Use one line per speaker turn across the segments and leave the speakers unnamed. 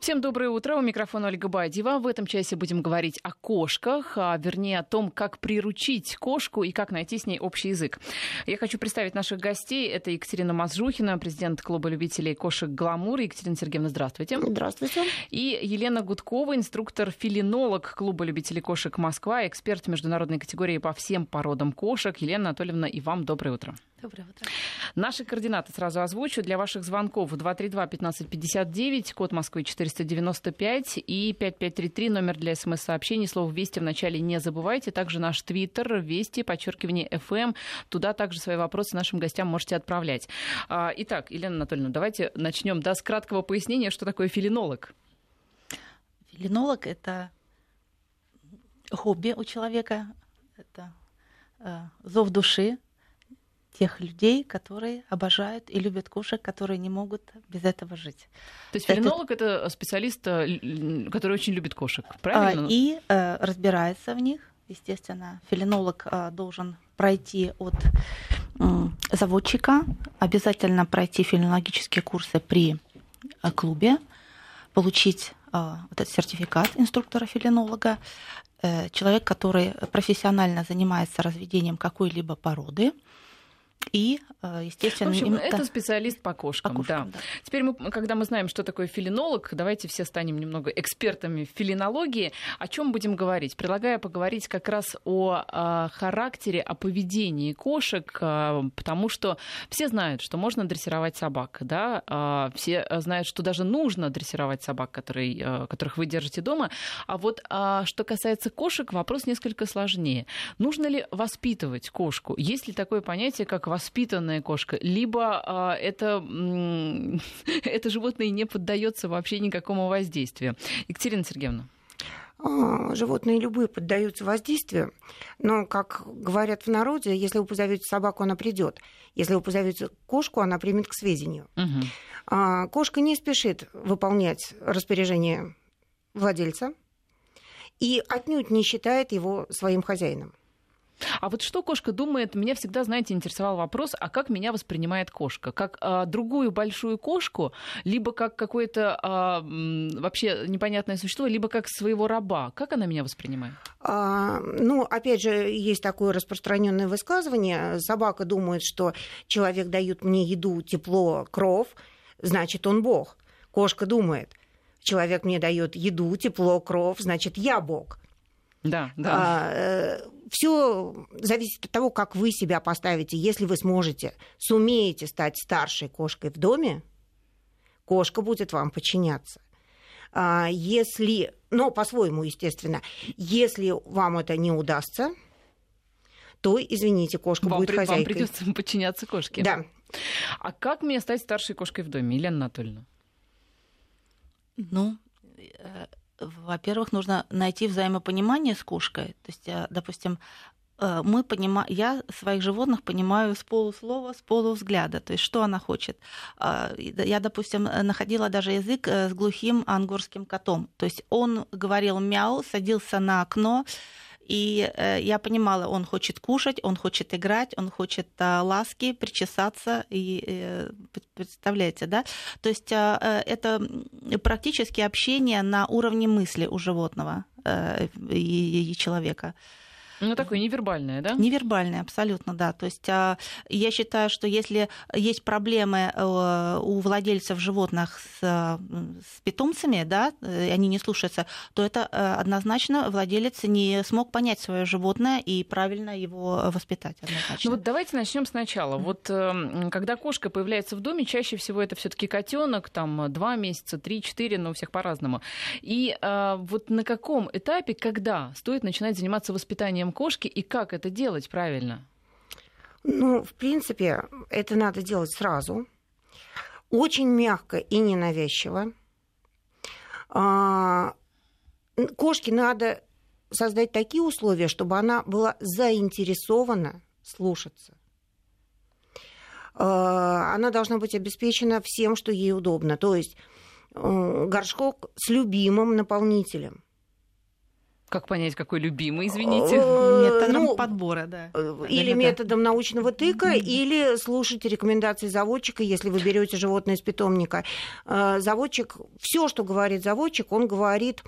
Всем доброе утро. У микрофона Ольга Бадьева. В этом часе будем говорить о кошках, а вернее о том, как приручить кошку и как найти с ней общий язык. Я хочу представить наших гостей. Это Екатерина Мазжухина, президент клуба любителей кошек «Гламур». Екатерина Сергеевна, здравствуйте.
Здравствуйте.
И Елена Гудкова, инструктор-филинолог клуба любителей кошек «Москва», эксперт международной категории по всем породам кошек. Елена Анатольевна, и вам доброе утро.
Доброе утро.
Наши координаты сразу озвучу. Для ваших звонков 232-1559, код Москвы 495 и 5533, номер для смс-сообщений. Слово «Вести» в начале не забывайте. Также наш твиттер «Вести», подчеркивание «ФМ». Туда также свои вопросы нашим гостям можете отправлять. А, итак, Елена Анатольевна, давайте начнем да, с краткого пояснения, что такое филинолог.
Филинолог – это хобби у человека, это э, зов души, тех людей, которые обожают и любят кошек, которые не могут без этого жить.
То есть филинолог это, это специалист, э, который очень любит кошек, правильно?
И э, разбирается в них. Естественно, филинолог э, должен пройти от заводчика, обязательно пройти филинологические курсы при клубе, получить вот этот сертификат инструктора-филинолога. Человек, который профессионально занимается разведением какой-либо породы, и, э, естественно... В
общем, это специалист по кошкам. По кошкам да. Да. Теперь, мы, когда мы знаем, что такое филинолог, давайте все станем немного экспертами в филинологии. О чем будем говорить? Предлагаю поговорить как раз о, о характере, о поведении кошек, а, потому что все знают, что можно дрессировать собак, да? Все знают, что даже нужно дрессировать собак, которые, э, которых вы держите дома. А вот что касается кошек, вопрос несколько сложнее. Нужно ли воспитывать кошку? Есть ли такое понятие, как воспитанная кошка, либо а, это, это животное не поддается вообще никакому воздействию. Екатерина Сергеевна.
А, животные любые поддаются воздействию, но, как говорят в народе, если вы позовете собаку, она придет. Если вы позовете кошку, она примет к сведению. Угу. Кошка не спешит выполнять распоряжение владельца и отнюдь не считает его своим хозяином.
А вот что кошка думает? Меня всегда, знаете, интересовал вопрос, а как меня воспринимает кошка? Как а, другую большую кошку, либо как какое-то а, вообще непонятное существо, либо как своего раба? Как она меня воспринимает?
А, ну, опять же, есть такое распространенное высказывание. Собака думает, что человек дает мне еду, тепло, кров, значит, он бог. Кошка думает, человек мне дает еду, тепло, кров, значит, я бог.
Да, да. А,
э, все зависит от того, как вы себя поставите. Если вы сможете, сумеете стать старшей кошкой в доме, кошка будет вам подчиняться. А, если, но по-своему, естественно, если вам это не удастся, то, извините, кошка
вам
будет
при,
хозяйкой.
Вам придется подчиняться кошке.
Да.
А как мне стать старшей кошкой в доме, Елена Анатольевна?
Ну, э, во-первых, нужно найти взаимопонимание с кошкой. То есть, э, допустим, э, мы понимаем, я своих животных понимаю с полуслова, с полувзгляда, то есть что она хочет. А, я, допустим, находила даже язык э, с глухим ангорским котом. То есть он говорил мяу, садился на окно, и э, я понимала, он хочет кушать, он хочет играть, он хочет э, ласки, причесаться. И э, представляете, да? То есть это практически общение на уровне мысли у животного и человека.
Ну, такое невербальное, да?
Невербальное, абсолютно, да. То есть а, я считаю, что если есть проблемы э, у владельцев животных с, с питомцами, да, и они не слушаются, то это э, однозначно владелец не смог понять свое животное и правильно его воспитать. Однозначно.
Ну вот давайте начнем сначала. Вот эм, когда кошка появляется в доме, чаще всего это все-таки котенок, там два месяца, три-четыре, но у всех по-разному. И э, вот на каком этапе, когда стоит начинать заниматься воспитанием кошки и как это делать правильно?
Ну, в принципе, это надо делать сразу. Очень мягко и ненавязчиво. А, кошке надо создать такие условия, чтобы она была заинтересована слушаться. А, она должна быть обеспечена всем, что ей удобно. То есть горшок с любимым наполнителем –
Как понять, какой любимый, извините?
Методом ну, подбора, да.
Или методом научного тыка, или слушайте рекомендации заводчика, если вы берете животное из питомника. Заводчик, все, что говорит заводчик, он говорит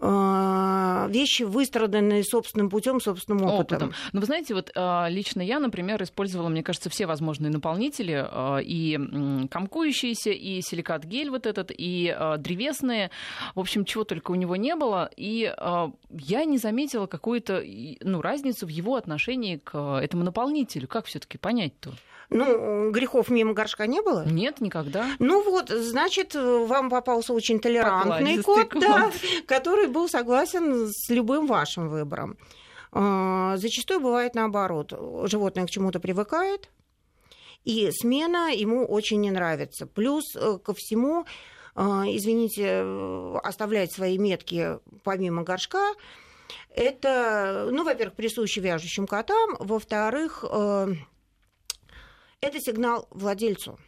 вещи, выстраданные собственным путем, собственным опытом. опытом.
Но вы знаете, вот а, лично я, например, использовала, мне кажется, все возможные наполнители, а, и комкующиеся, и силикат гель вот этот, и древесные. В общем, чего только у него не было. И я не заметила какую-то ну, разницу в его отношении к этому наполнителю. Как все таки понять-то?
Ну, грехов мимо горшка не было?
Нет, никогда.
Ну вот, значит, вам попался очень толерантный кот, кот. Да, который был согласен с любым вашим выбором. А, зачастую бывает наоборот. Животное к чему-то привыкает, и смена ему очень не нравится. Плюс э, ко всему, а, извините, оставлять свои метки помимо горшка, это, ну, во-первых, присуще вяжущим котам, во-вторых, э, это сигнал владельцу.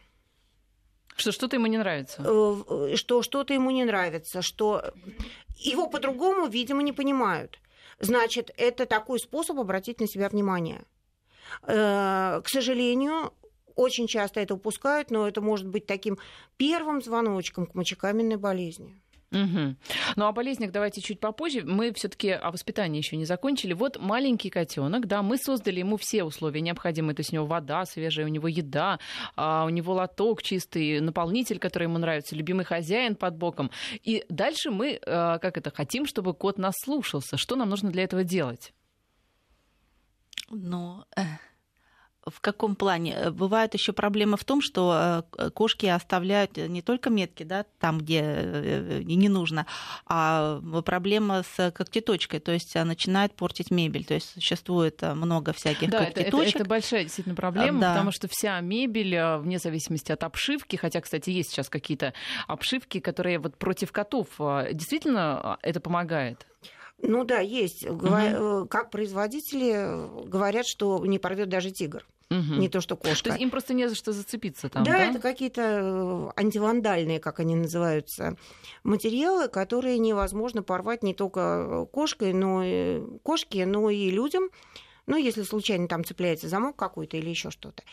Что что-то ему не нравится.
Э, что что-то ему не нравится, что его по-другому, видимо, не понимают. Значит, это такой способ обратить на себя внимание. Э, к сожалению, очень часто это упускают, но это может быть таким первым звоночком к мочекаменной болезни.
Угу. Ну, о болезнях давайте чуть попозже. Мы все-таки о воспитании еще не закончили. Вот маленький котенок, да, мы создали ему все условия необходимые. То есть у него вода свежая, у него еда, а у него лоток чистый, наполнитель, который ему нравится, любимый хозяин под боком. И дальше мы, а, как это, хотим, чтобы кот нас слушался. Что нам нужно для этого делать?
Ну, Но в каком плане? Э, бывает еще проблема в том, что э, кошки оставляют не только метки, да, там, где э, не нужно, а проблема с когтеточкой, то есть начинает портить мебель. То есть существует много всяких
да,
когтеточек.
Это, это, это большая действительно проблема, да. потому что вся мебель, вне зависимости от обшивки, хотя, кстати, есть сейчас какие-то обшивки, которые вот против котов, действительно это помогает?
Ну да, есть. Угу. Как производители говорят, что не порвет даже тигр. Угу. Не то, что кошка.
То есть им просто не за что зацепиться там,
да? Да, это какие-то э, антивандальные, как они называются, материалы, которые невозможно порвать не только кошкой, но и, кошке, но и людям. Ну, если случайно там цепляется замок какой-то или еще что-то.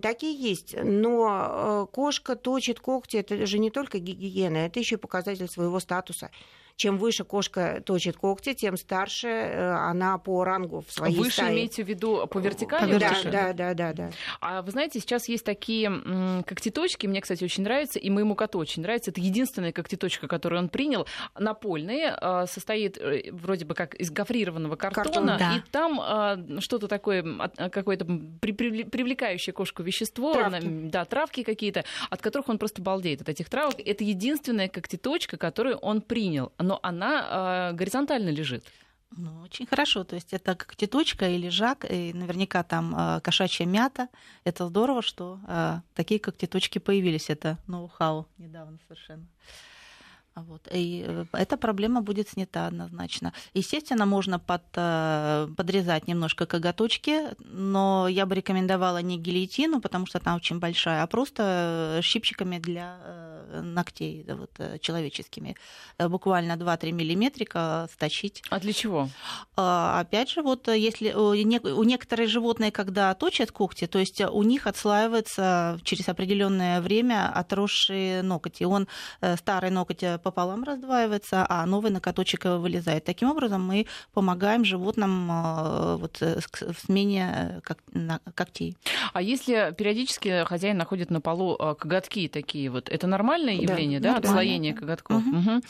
Такие есть. Но э, кошка точит когти, это же не только гигиена, это еще и показатель своего статуса чем выше кошка точит когти, тем старше э, она по рангу в своей
выше
стае.
имеете в виду по вертикали?
Да, да, да, да, да.
А вы знаете, сейчас есть такие когтеточки, мне, кстати, очень нравятся, и моему коту очень нравится. Это единственная когтеточка, которую он принял, напольная, а, состоит э, вроде бы как из гофрированного картона, Картон, да. и там что-то такое, какое-то привлекающее кошку вещество,
травки.
да, травки какие-то, от которых он просто балдеет от этих травок. Это единственная когтеточка, которую он принял но она э, горизонтально лежит.
Ну, очень хорошо. То есть это как теточка или жак, и наверняка там э, кошачья мята. Это здорово, что э, такие как теточки появились. Это ноу-хау недавно совершенно. Вот. И э, эта проблема будет снята однозначно. Естественно, можно под, э, подрезать немножко коготочки, но я бы рекомендовала не гильотину, потому что она очень большая, а просто щипчиками для э, ногтей вот, человеческими. Буквально 2-3 миллиметрика сточить.
А для чего?
А, опять же, вот если у некоторые животные, когда точат когти, то есть у них отслаивается через определенное время отросшие ногти. Он старый ноготь пополам раздваивается, а новый накоточек вылезает. Таким образом, мы помогаем животным э, вот, э, в смене э, когтей.
А если периодически хозяин находит на полу коготки такие, вот это нормальное явление, да, да? отслоение коготков? Угу. Угу.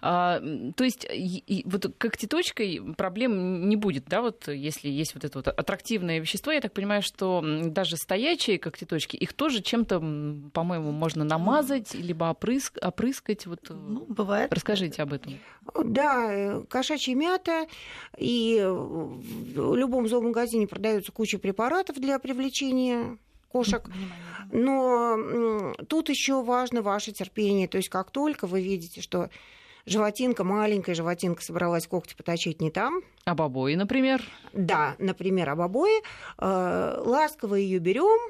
А, то есть и, вот когтеточкой проблем не будет, да, вот если есть вот это вот аттрактивное вещество, я так понимаю, что даже стоячие когтеточки, их тоже чем-то, по-моему, можно намазать, либо опрыск, опрыскать. Вот.
Ну, бывает.
Расскажите об этом.
Да, кошачья мята, и в любом зоомагазине продается куча препаратов для привлечения кошек. Но тут еще важно ваше терпение. То есть как только вы видите, что животинка, маленькая животинка собралась когти поточить не там.
Об обои, например?
Да, например, об обои. Э, ласково ее берем,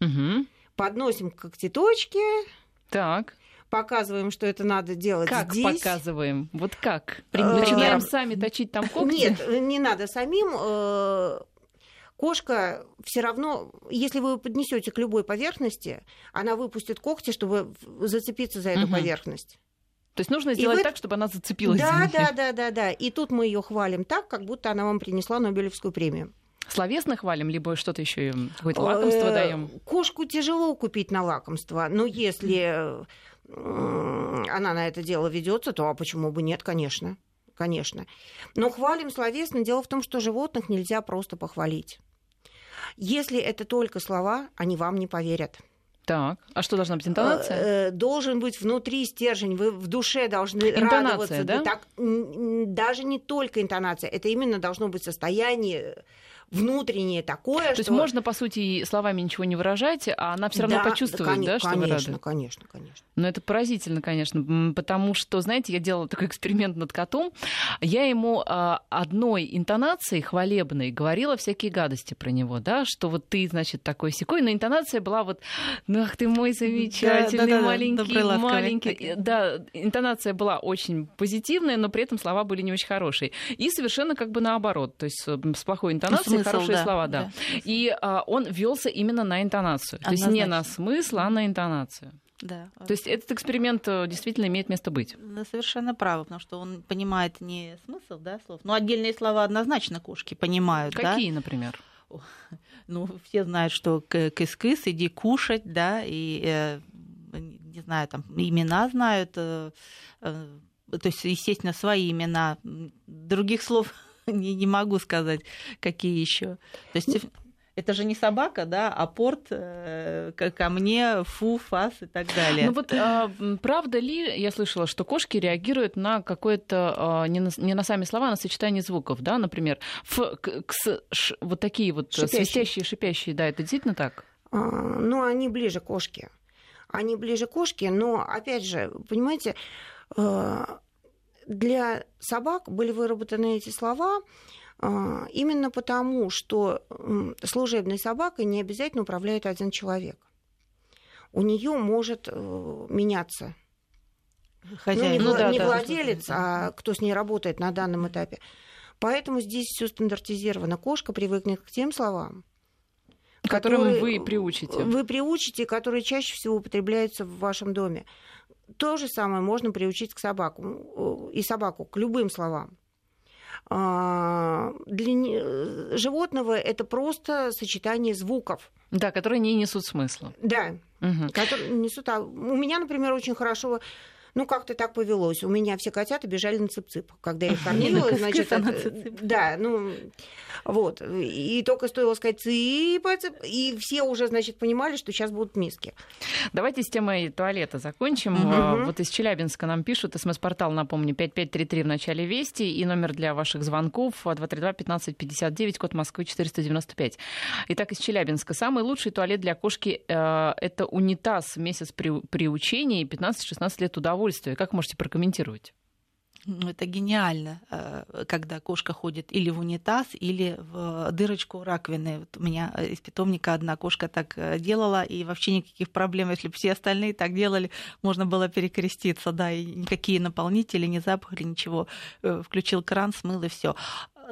угу. подносим к когтеточке.
Так
показываем, что это надо делать
как
здесь.
Как показываем? Вот как? Начинаем сами точить там когти?
Нет, не надо самим кошка все равно, если вы поднесете к любой поверхности, она выпустит когти, чтобы зацепиться за эту угу. поверхность.
То есть нужно сделать вы... так, чтобы она зацепилась.
Да, да, да, да, да. И тут мы ее хвалим так, как будто она вам принесла Нобелевскую премию.
Словесно хвалим, либо что-то еще какое-то лакомство э, даем?
Кошку тяжело купить на лакомство, но если она на это дело ведется, то а почему бы нет, конечно. Конечно. Но хвалим словесно. Дело в том, что животных нельзя просто похвалить. Если это только слова, они вам не поверят.
Так, а что должна быть интонация?
Э, должен быть внутри стержень, вы в душе должны
интонация,
радоваться.
Да?
Так, даже не только интонация, это именно должно быть состояние внутреннее такое.
То что... есть можно, по сути, словами ничего не выражать, а она все равно да, почувствует, да, да, что
конечно,
вы
рады? Конечно, конечно, конечно.
Но это поразительно, конечно, потому что, знаете, я делала такой эксперимент над котом. Я ему а, одной интонацией хвалебной говорила всякие гадости про него, да, что вот ты, значит, такой секой, но интонация была вот, ну, ах ты мой замечательный, да, да, да, маленький, маленький. Да, интонация была очень позитивная, но при этом слова были не очень хорошие. И совершенно как бы наоборот, то есть с плохой интонацией смысл, хорошие да, слова, да. да. И а, он велся именно на интонацию. Однозначно. То есть не на смысл, а на интонацию. Да. То есть этот эксперимент э, действительно имеет место быть.
Вы совершенно правы, потому что он понимает не смысл да, слов, но отдельные слова однозначно кошки понимают.
Какие,
да?
например?
Ну, все знают, что кыс-кыс, иди кушать, да, и, э, не знаю, там, имена знают, э, то есть, естественно, свои имена. Других слов не, не могу сказать, какие еще. То есть это же не собака, да, а порт э, ко мне, фу, фас и так далее.
Ну вот а, правда ли, я слышала, что кошки реагируют на какое-то, а, не, на, не на сами слова, а на сочетание звуков, да, например, ф, к, кс, ш, вот такие вот шипящие. свистящие, шипящие, да, это действительно так?
А, ну, они ближе к кошке. Они ближе к кошке, но, опять же, понимаете, э, для собак были выработаны эти слова а, именно потому, что служебной собакой не обязательно управляет один человек. У нее может э, меняться Хозяин. Ну, не, ну, да, не да, владелец, да. а кто с ней работает на данном этапе. Поэтому здесь все стандартизировано. Кошка привыкнет к тем словам,
которым которые вы приучите.
Вы приучите, которые чаще всего употребляются в вашем доме. То же самое можно приучить к собаку и собаку к любым словам. А, для животного это просто сочетание звуков.
Да, которые не несут смысла.
Да, угу. которые несут. А у меня, например, очень хорошо ну, как-то так повелось. У меня все котята бежали на цып-цып. Когда я их кормила, значит... Да, ну, вот. И только стоило сказать цып, и все уже, значит, понимали, что сейчас будут миски.
Давайте с темой туалета закончим. Угу. Вот из Челябинска нам пишут, смс-портал, напомню, 5533 в начале Вести, и номер для ваших звонков 232-1559, код Москвы 495. Итак, из Челябинска. Самый лучший туалет для кошки э, это унитаз месяц при, приучения и 15-16 лет удовольствия удовольствие. Как можете прокомментировать?
Ну, это гениально, э, когда кошка ходит или в унитаз, или в дырочку раковины. Вот у меня из питомника одна кошка так э, делала, и вообще никаких проблем, если бы все остальные так делали, можно было перекреститься, да, и никакие наполнители, ни запах, ничего. Э, включил кран, смыл и все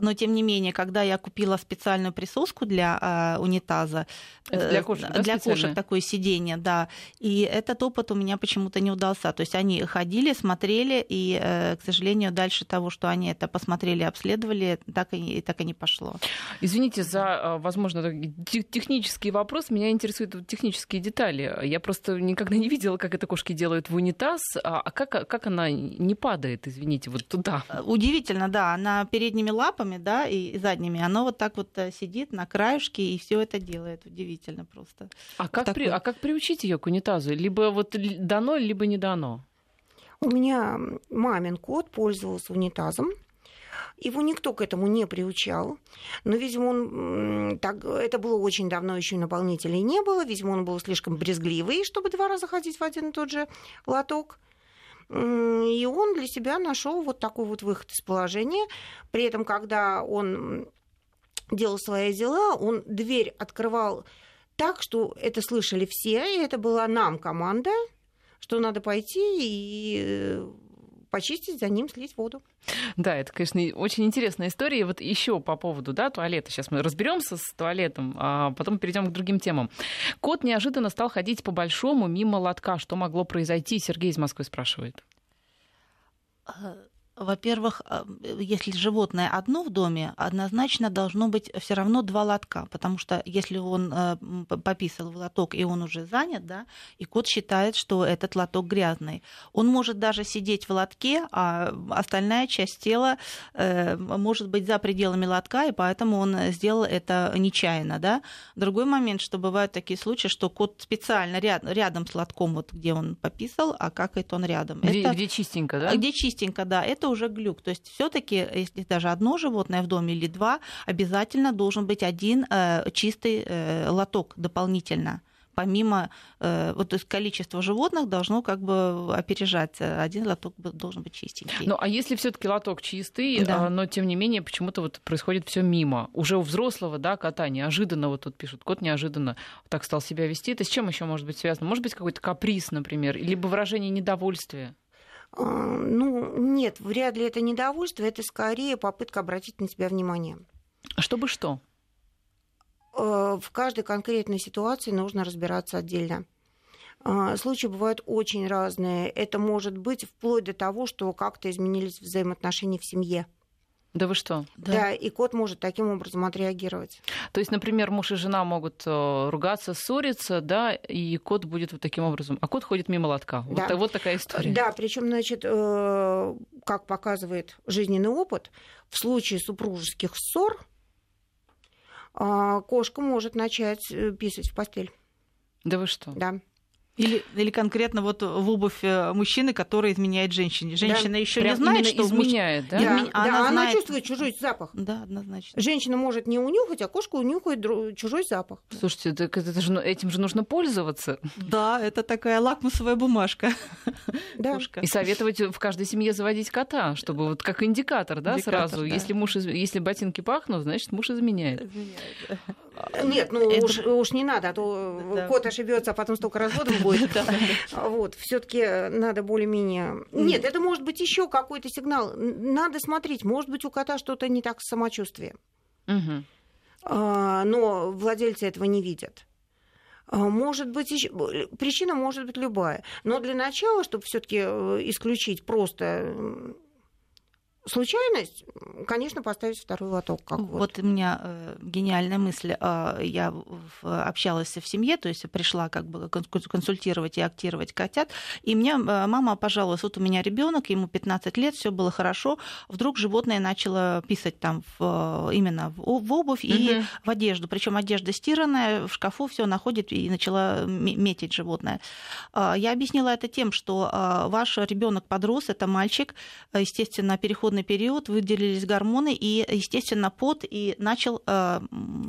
но тем не менее, когда я купила специальную присоску для э, унитаза,
Это для кошек,
да, для кошек такое сиденье, да, и этот опыт у меня почему-то не удался. То есть они ходили, смотрели, и, э, к сожалению, дальше того, что они это посмотрели, обследовали, так и, так и не пошло.
Извините за, возможно, технический вопрос. Меня интересуют технические детали. Я просто никогда не видела, как это кошки делают в унитаз. А как, как она не падает, извините, вот туда?
Удивительно, да. Она передними лапами лапами, да, и задними, оно вот так вот э, сидит на краешке и все это делает. Удивительно просто.
А как, при, а как приучить ее к унитазу? Либо вот дано, либо не дано?
У меня мамин кот пользовался унитазом. Его никто к этому не приучал. Но, видимо, он так, это было очень давно, еще наполнителей не было. Видимо, он был слишком брезгливый, чтобы два раза ходить в один и тот же лоток. И он для себя нашел вот такой вот выход из положения. При этом, когда он делал свои дела, он дверь открывал так, что это слышали все, и это была нам команда, что надо пойти и э, почистить, за ним слить воду.
Да, это, конечно, очень интересная история. Вот еще по поводу да, туалета. Сейчас мы разберемся с туалетом, а потом перейдем к другим темам. Кот неожиданно стал ходить по большому мимо лотка. Что могло произойти? Сергей из Москвы спрашивает.
Во-первых, а, если животное одно в доме, однозначно должно быть все равно два лотка, потому что если он э, пописал в лоток и он уже занят, да, и кот считает, что этот лоток грязный, он может даже сидеть в лотке, а остальная часть тела э, может быть за пределами лотка, и поэтому он сделал это нечаянно, да. Другой момент, что бывают такие случаи, что кот специально ряд, рядом с лотком, вот где он пописал, а какает он рядом.
Где,
это,
где чистенько, да?
Где чистенько, да. Это это уже глюк. То есть все-таки, если даже одно животное в доме или два, обязательно должен быть один э, чистый э, лоток дополнительно помимо, э, вот то есть количество животных должно как бы опережать. Один лоток должен быть чистенький.
Ну, а если все-таки лоток чистый, да. но тем не менее почему-то вот происходит все мимо. Уже у взрослого, да, кота неожиданно, вот тут пишут, кот неожиданно так стал себя вести. Это с чем еще может быть связано? Может быть какой-то каприз, например, либо выражение недовольствия?
А, ну, нет, вряд ли это недовольство, это скорее попытка обратить на себя внимание.
Чтобы что?
А, в каждой конкретной ситуации нужно разбираться отдельно. А, случаи бывают очень разные. Это может быть вплоть до того, что как-то изменились взаимоотношения в семье.
Да вы что?
Да. да, и кот может таким образом отреагировать.
То есть, например, муж и жена могут э, ругаться, ссориться, да, и кот будет вот таким образом. А кот ходит мимо лотка. Да. Вот, вот такая история.
Да, причем, значит, э, как показывает жизненный опыт, в случае супружеских ссор э, кошка может начать писать в постель.
Да вы что?
Да.
Или, или конкретно вот в обувь э, мужчины, который изменяет женщине. Женщина да, еще не знает, что
изменяет, муж... да?
да, Изме... Она, да, знает... она чувствует чужой запах.
Да, однозначно.
Женщина может не унюхать, а кошка унюхает чужой запах.
Слушайте, так это же, этим же нужно пользоваться.
Да, это такая лакмусовая бумажка.
Да. Кошка.
И советовать в каждой семье заводить кота, чтобы вот как индикатор, да, индикатор, сразу. Да. Если муж, если ботинки пахнут, значит муж изменяет. изменяет
Нет, ну это... уж, уж не надо, а то да. кот ошибется, а потом столько разводов будет. Вот, все-таки надо более-менее. Нет, это может быть еще какой-то сигнал. Надо смотреть, может быть, у кота что-то не так с самочувствием. А, но владельцы этого не видят. А, может быть, еще... причина может быть любая. Но для начала, чтобы все-таки э, исключить просто случайность, конечно, поставить второй лоток. Как
вот. вот у меня э, гениальная мысль. Э, я в, общалась в семье, то есть пришла как бы консультировать и актировать котят, и мне э, мама пожаловалась, вот у меня ребенок, ему 15 лет, все было хорошо, вдруг животное начало писать там в, именно в, в обувь угу. и в одежду, причем одежда стиранная, в шкафу все находит и начала метить животное. Э, я объяснила это тем, что ваш ребенок подрос, это мальчик, естественно, переходный переходный период выделились гормоны, и, естественно, пот и начал... Э,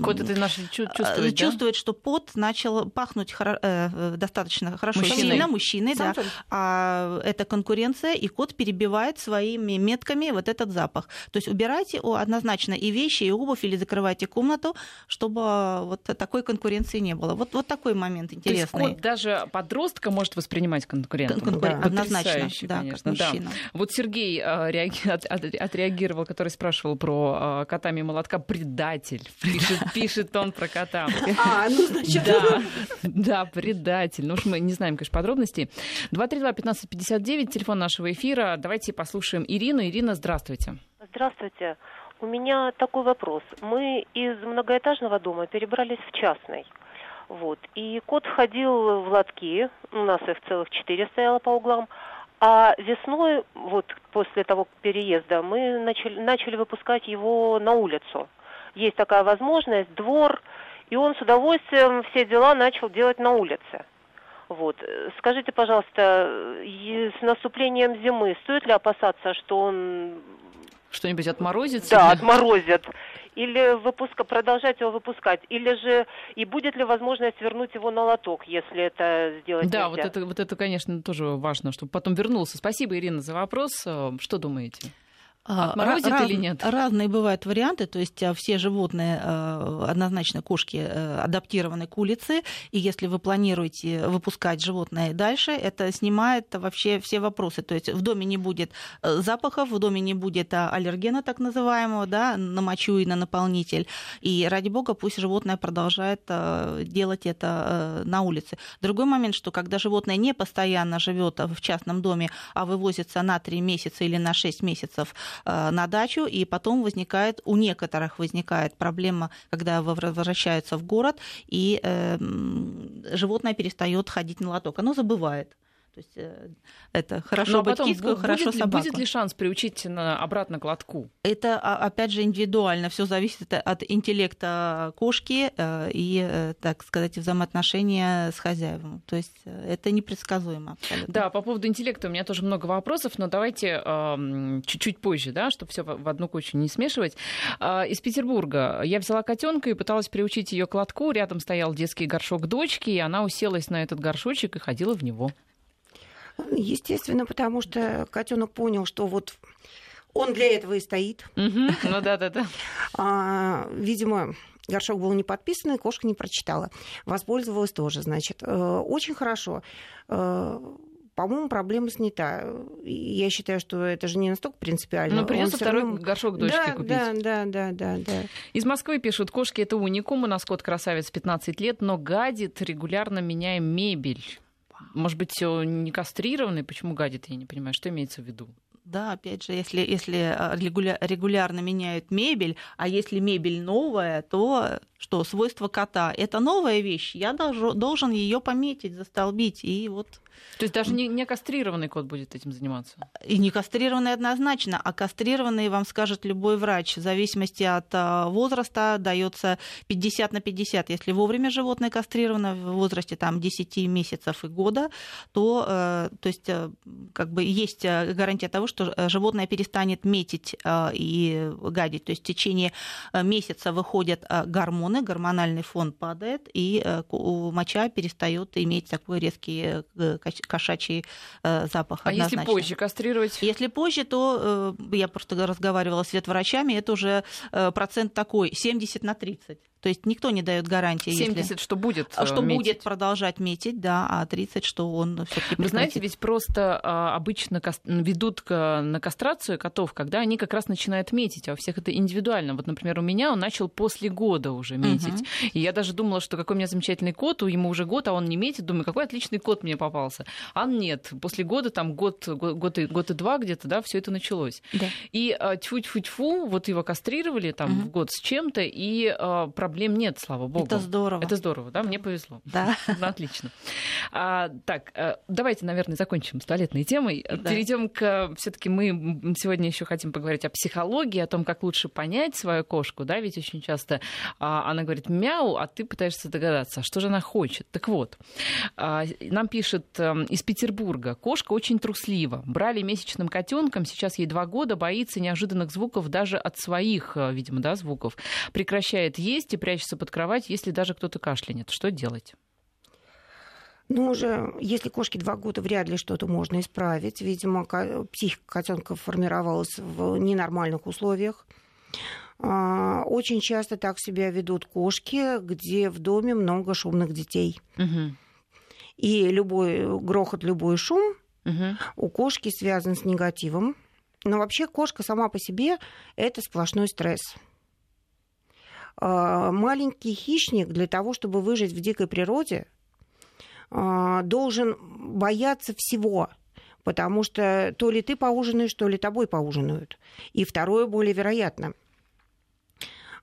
Кот это наш чувствует,
Чувствует, да? что пот начал пахнуть хоро- э, достаточно хорошо, мужчиной. сильно мужчиной, Сам да. А это конкуренция, и кот перебивает своими метками вот этот запах. То есть убирайте однозначно и вещи, и обувь, или закрывайте комнату, чтобы вот такой конкуренции не было. Вот, вот такой момент интересный. То
есть кот даже подростка может воспринимать конкурентом.
Конкурент, да. Однозначно, да,
конечно. Да. Вот Сергей э, реагирует отреагировал, который спрашивал про а, кота мимо молотка, предатель. Пишет, пишет он про кота.
А, ну, значит...
Да, да, предатель. Ну уж мы не знаем, конечно, подробностей. 232-1559, телефон нашего эфира. Давайте послушаем Ирину. Ирина, здравствуйте.
Здравствуйте. У меня такой вопрос. Мы из многоэтажного дома перебрались в частный. Вот. И кот ходил в лотки, у нас их целых четыре стояло по углам, а весной, вот после того переезда, мы начали, начали выпускать его на улицу. Есть такая возможность, двор, и он с удовольствием все дела начал делать на улице. Вот. Скажите, пожалуйста, с наступлением зимы стоит ли опасаться, что он...
Что-нибудь отморозится?
Да, отморозит или выпуска, продолжать его выпускать, или же и будет ли возможность вернуть его на лоток, если это сделать
Да,
нельзя?
вот это, вот это, конечно, тоже важно, чтобы потом вернулся. Спасибо, Ирина, за вопрос. Что думаете? Отморозит
раз,
или нет?
Разные бывают варианты, то есть а, все животные, а, однозначно кошки э, адаптированы к улице, и если вы планируете выпускать животное дальше, это снимает вообще все вопросы. То есть в доме не будет э, запахов, в доме не будет аллергена так называемого, да, на мочу и на наполнитель. И ради бога, пусть животное продолжает э, делать это на улице. Другой момент, что когда животное не постоянно живет в частном доме, а вывозится на 3 месяца или на 6 месяцев на дачу, и потом возникает, у некоторых возникает проблема, когда возвращаются в город, и э, животное перестает ходить на лоток. Оно забывает. То есть э, это хорошо
Но
быть
потом,
кискою,
будет,
хорошо
ли,
собаку.
Будет ли шанс приучить на, обратно к лотку?
Это, а, опять же, индивидуально. Все зависит от интеллекта кошки э, и, э, так сказать, взаимоотношения с хозяевом. То есть это непредсказуемо абсолютно.
Да, по поводу интеллекта у меня тоже много вопросов, но давайте э, чуть-чуть позже, да, чтобы все в одну кучу не смешивать. Э, из Петербурга я взяла котенка и пыталась приучить ее к лотку. Рядом стоял детский горшок дочки, и она уселась на этот горшочек и ходила в него.
Естественно, потому что котенок понял, что вот он для этого и стоит.
Ну да, да, да.
А, видимо, горшок был не подписан, и кошка не прочитала. Воспользовалась тоже, значит. Э, очень хорошо. Э, по-моему, проблема снята. Я считаю, что это же не настолько принципиально.
Ну, придется второй равно... горшок дочке
да,
купить.
Да, да, да, да, да.
Из Москвы пишут, кошки это уникум, у нас кот красавец 15 лет, но гадит, регулярно меняем мебель. Может быть, все не кастрированный? Почему гадит, я не понимаю. Что имеется в виду?
Да, опять же, если, если а, регулярно меняют мебель, а если мебель новая, то что свойство кота это новая вещь, я должен, ее пометить, застолбить. И вот
то есть даже не, не кастрированный кот будет этим заниматься?
И не кастрированный однозначно, а кастрированный вам скажет любой врач. В зависимости от а, возраста дается 50 на 50. Если вовремя животное кастрировано в возрасте там, 10 месяцев и года, то, э, то есть, э, как бы есть э, гарантия того, что животное перестанет метить и гадить. То есть в течение месяца выходят гормоны, гормональный фон падает, и моча перестает иметь такой резкий кошачий э, запах.
А если позже кастрировать?
Если позже, то э, я просто разговаривала с ветврачами, это уже э, процент такой 70 на 30. То есть никто не дает гарантии.
70, если... что будет
а Что
метить.
будет продолжать метить, да, а 30, что он все таки
Вы знаете, ведь просто а, обычно ведут на кастрацию котов, когда они как раз начинают метить, а у всех это индивидуально. Вот, например, у меня он начал после года уже метить. Угу. И я даже думала, что какой у меня замечательный кот, у ему уже год, а он не метит. Думаю, какой отличный кот мне попался. А нет, после года, там год, год, и, год и два где-то, да, все это началось. Да. И а, тьфу-тьфу-тьфу, вот его кастрировали там угу. в год с чем-то, и а, проблем нет, слава богу.
Это здорово.
Это здорово, да? Мне повезло.
Да.
Ну, отлично. А, так, э, давайте, наверное, закончим с туалетной темой. Да. Перейдем к... все таки мы сегодня еще хотим поговорить о психологии, о том, как лучше понять свою кошку, да, ведь очень часто а, она говорит мяу, а ты пытаешься догадаться, что же она хочет. Так вот, а, нам пишет эм, из Петербурга. Кошка очень труслива. Брали месячным котенком, сейчас ей два года, боится неожиданных звуков даже от своих, э, видимо, да, звуков. Прекращает есть и прячется под кровать, если даже кто-то кашлянет. Что делать?
Ну, уже, если кошке два года, вряд ли что-то можно исправить. Видимо, психика котенка формировалась в ненормальных условиях. А, очень часто так себя ведут кошки, где в доме много шумных детей. Угу. И любой грохот, любой шум угу. у кошки связан с негативом. Но вообще кошка сама по себе это сплошной стресс. А, маленький хищник для того, чтобы выжить в дикой природе, а, должен бояться всего, потому что то ли ты поужинаешь, то ли тобой поужинают. И второе более вероятно.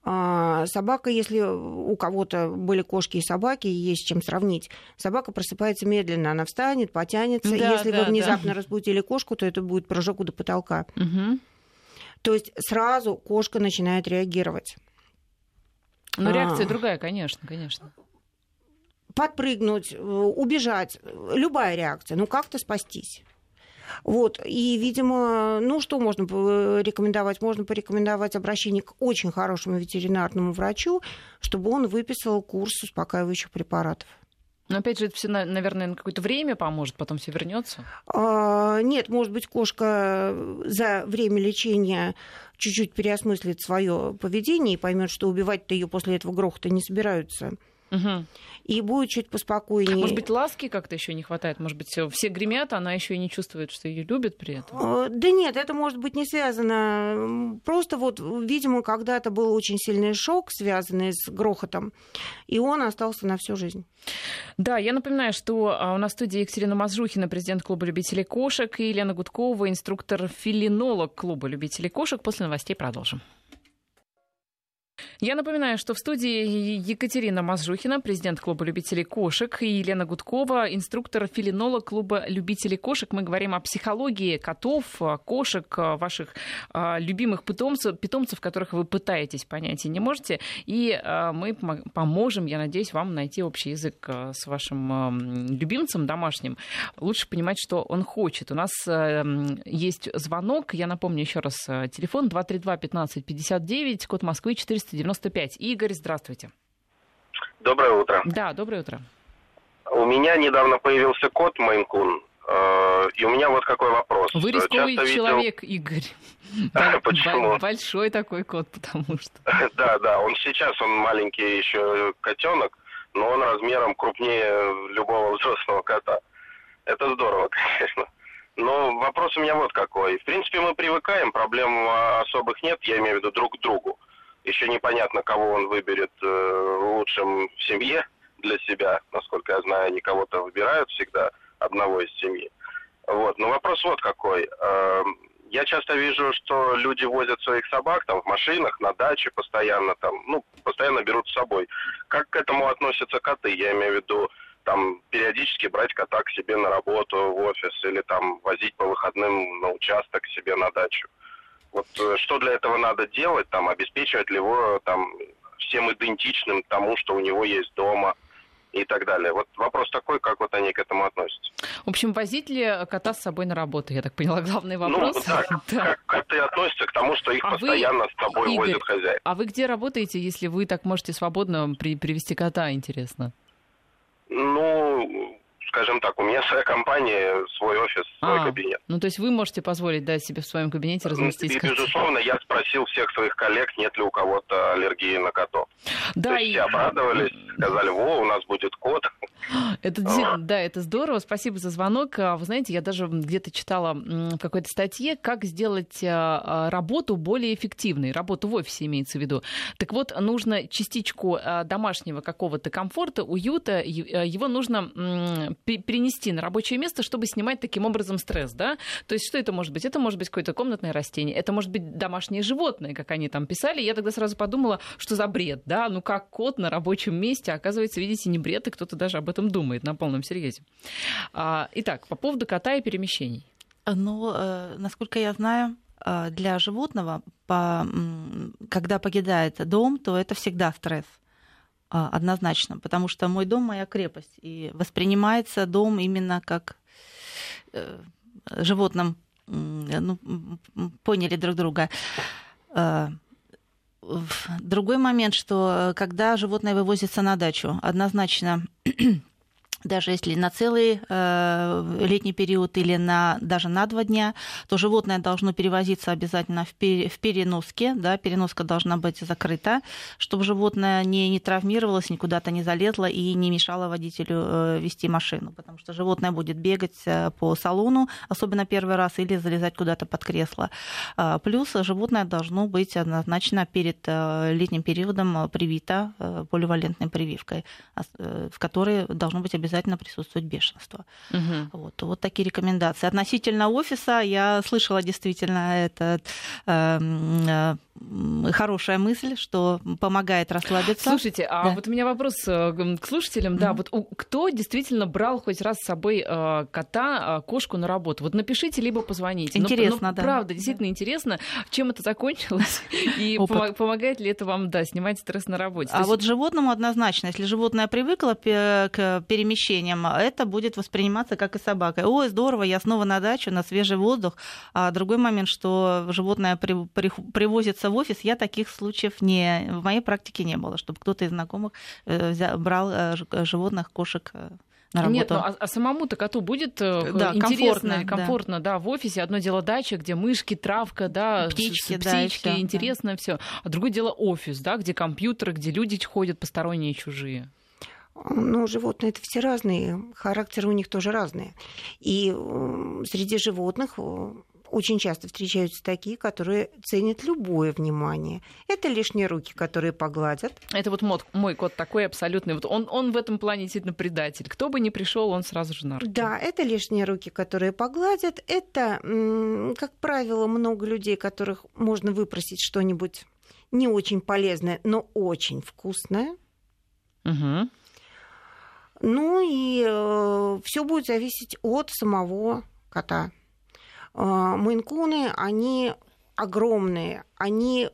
А, собака, если у кого-то были кошки и собаки, есть чем сравнить, собака просыпается медленно, она встанет, потянется. Да, если да, вы внезапно да. разбудили кошку, то это будет прыжок до потолка. Угу. То есть сразу кошка начинает реагировать.
Но реакция а... другая, конечно, конечно.
Подпрыгнуть, э, убежать, любая реакция, ну как-то спастись. Вот. И, видимо, ну что можно рекомендовать? Можно порекомендовать обращение к очень хорошему ветеринарному врачу, чтобы он выписал курс успокаивающих препаратов.
Но опять же, это все, наверное, на какое-то время поможет, потом все вернется.
А, нет, может быть, кошка за время лечения чуть-чуть переосмыслит свое поведение и поймет, что убивать-то ее после этого грохота не собираются. Угу. И будет чуть поспокойнее.
Может быть, ласки как-то еще не хватает? Может быть, все гремят, а она еще и не чувствует, что ее любят при этом?
А, да нет, это может быть не связано. Просто вот, видимо, когда-то был очень сильный шок, связанный с грохотом, и он остался на всю жизнь.
Да, я напоминаю, что а, у нас в студии Екатерина Мазжухина, президент клуба любителей кошек, и Елена Гудкова, инструктор-филинолог клуба любителей кошек. После новостей продолжим. Я напоминаю, что в студии Екатерина Мазжухина, президент клуба любителей кошек, и Елена Гудкова, инструктор-филинолог клуба любителей кошек. Мы говорим о психологии котов, кошек, ваших а, любимых питомцев, питомцев, которых вы пытаетесь понять и не можете. И а, мы поможем, я надеюсь, вам найти общий язык а, с вашим любимцем домашним. Лучше понимать, что он хочет. У нас есть звонок. Я напомню еще раз. Телефон 232 15 59, код Москвы 490 95. Игорь, здравствуйте.
Доброе утро.
Да, доброе утро.
У меня недавно появился кот Майнкун. Э, и у меня вот какой вопрос.
Вы рисковый Часто человек, видел... Игорь.
Почему?
Большой такой кот, потому что.
Да, да, он сейчас, он маленький еще котенок, но он размером крупнее любого взрослого кота. Это здорово, конечно. Но вопрос у меня вот какой. В принципе, мы привыкаем, проблем особых нет, я имею в виду друг к другу. Еще непонятно, кого он выберет э, лучшим в семье для себя. Насколько я знаю, они кого-то выбирают всегда, одного из семьи. Вот. Но вопрос вот какой. Э, я часто вижу, что люди возят своих собак там в машинах, на даче постоянно там, ну, постоянно берут с собой. Как к этому относятся коты? Я имею в виду, там, периодически брать кота к себе на работу, в офис, или там возить по выходным на участок себе на дачу. Вот э, что для этого надо делать, там, обеспечивать ли его там, всем идентичным тому, что у него есть дома и так далее. Вот вопрос такой, как вот они к этому относятся.
В общем, возить ли кота с собой на работу, я так поняла, главный ну, вопрос.
Ну, да, да. Как, как ты относишься к тому, что их а постоянно вы, с тобой Игорь, возят хозяин?
А вы где работаете, если вы так можете свободно при, привести кота, интересно?
Ну, скажем так, у меня своя компания, свой офис, свой а, кабинет.
Ну, то есть вы можете позволить, да, себе в своем кабинете разместить
И, безусловно, я спросил всех своих коллег, нет ли у кого-то аллергии на котов. Да, то есть и... все обрадовались, сказали, во, у нас будет кот.
Это, да, это здорово. Спасибо за звонок. А, вы знаете, я даже где-то читала в какой-то статье, как сделать а, а, работу более эффективной. Работу в офисе имеется в виду. Так вот, нужно частичку домашнего какого-то комфорта, уюта, его нужно перенести на рабочее место, чтобы снимать таким образом стресс, да? То есть что это может быть? Это может быть какое-то комнатное растение, это может быть домашнее животное, как они там писали. Я тогда сразу подумала, что за бред, да? Ну как кот на рабочем месте, оказывается, видите, не бред, и кто-то даже об этом думает на полном серьезе. А, итак, по поводу кота и перемещений.
Ну, э, насколько я знаю, э, для животного, когда покидает дом, то это всегда стресс однозначно, потому что мой дом моя крепость, и воспринимается дом именно как э, животным, ну, поняли друг друга. Другой момент, что когда животное вывозится на дачу, однозначно даже если на целый э, летний период или на, даже на два дня, то животное должно перевозиться обязательно в, пер, в переноске, да, переноска должна быть закрыта, чтобы животное не, не травмировалось, никуда-то не залезло и не мешало водителю э, вести машину, потому что животное будет бегать э, по салону, особенно первый раз, или залезать куда-то под кресло. Э, плюс животное должно быть однозначно перед э, летним периодом привито э, поливалентной прививкой, э, в которой должно быть обязательно обязательно присутствует бешенство. Угу. Вот, вот такие рекомендации. Относительно офиса я слышала действительно это э, хорошая мысль, что помогает расслабиться.
Слушайте, а да. вот у меня вопрос э, к слушателям. Mm-hmm. Да, вот кто действительно брал хоть раз с собой э, кота, кошку на работу? Вот напишите, либо позвоните.
Интересно,
но, но,
да.
Правда, действительно да. интересно, чем это закончилось и помогает ли это вам, да, снимать стресс на работе.
А вот животному однозначно, если животное привыкло к перемещению ощущениям, это будет восприниматься как и собака. Ой, здорово, я снова на дачу, на свежий воздух. А другой момент, что животное при, при, привозится в офис, я таких случаев не, в моей практике не было, чтобы кто-то из знакомых взял, брал животных, кошек на работу.
Нет, ну, а, а самому-то коту будет э, да, интересно, комфортно, комфортно да. да, в офисе. Одно дело дача, где мышки, травка, да, птички, птички да, интересно да. все. А другое дело офис, да, где компьютеры, где люди ходят посторонние и чужие.
Ну, животные это все разные, характеры у них тоже разные. И среди животных очень часто встречаются такие, которые ценят любое внимание. Это лишние руки, которые погладят.
Это вот мод, мой кот такой абсолютный. Вот он, он в этом плане действительно предатель. Кто бы ни пришел, он сразу же на руки.
Да, это лишние руки, которые погладят. Это, как правило, много людей, которых можно выпросить что-нибудь не очень полезное, но очень вкусное. Угу. Ну и э, все будет зависеть от самого кота. А, мейнкуны, они огромные. Они...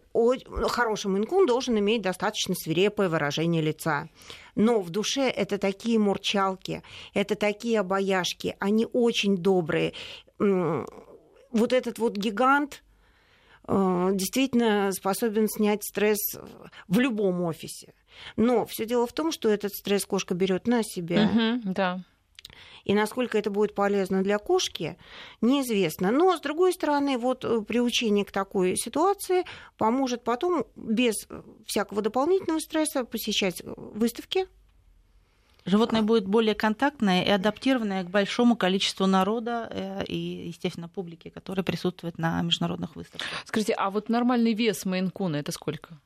Хороший мейнкун должен иметь достаточно свирепое выражение лица. Но в душе это такие мурчалки, это такие обаяшки, они очень добрые. Вот этот вот гигант э, действительно способен снять стресс в любом офисе. Но все дело в том, что этот стресс кошка берет на себя.
Угу, да.
И насколько это будет полезно для кошки, неизвестно. Но, с другой стороны, вот э, приучение к такой ситуации поможет потом без всякого дополнительного стресса посещать выставки,
Животное будет более контактное и адаптированное к большому количеству народа э, и, естественно, публики, которая присутствует на международных выставках.
Скажите, а вот нормальный вес мейнкуна это сколько?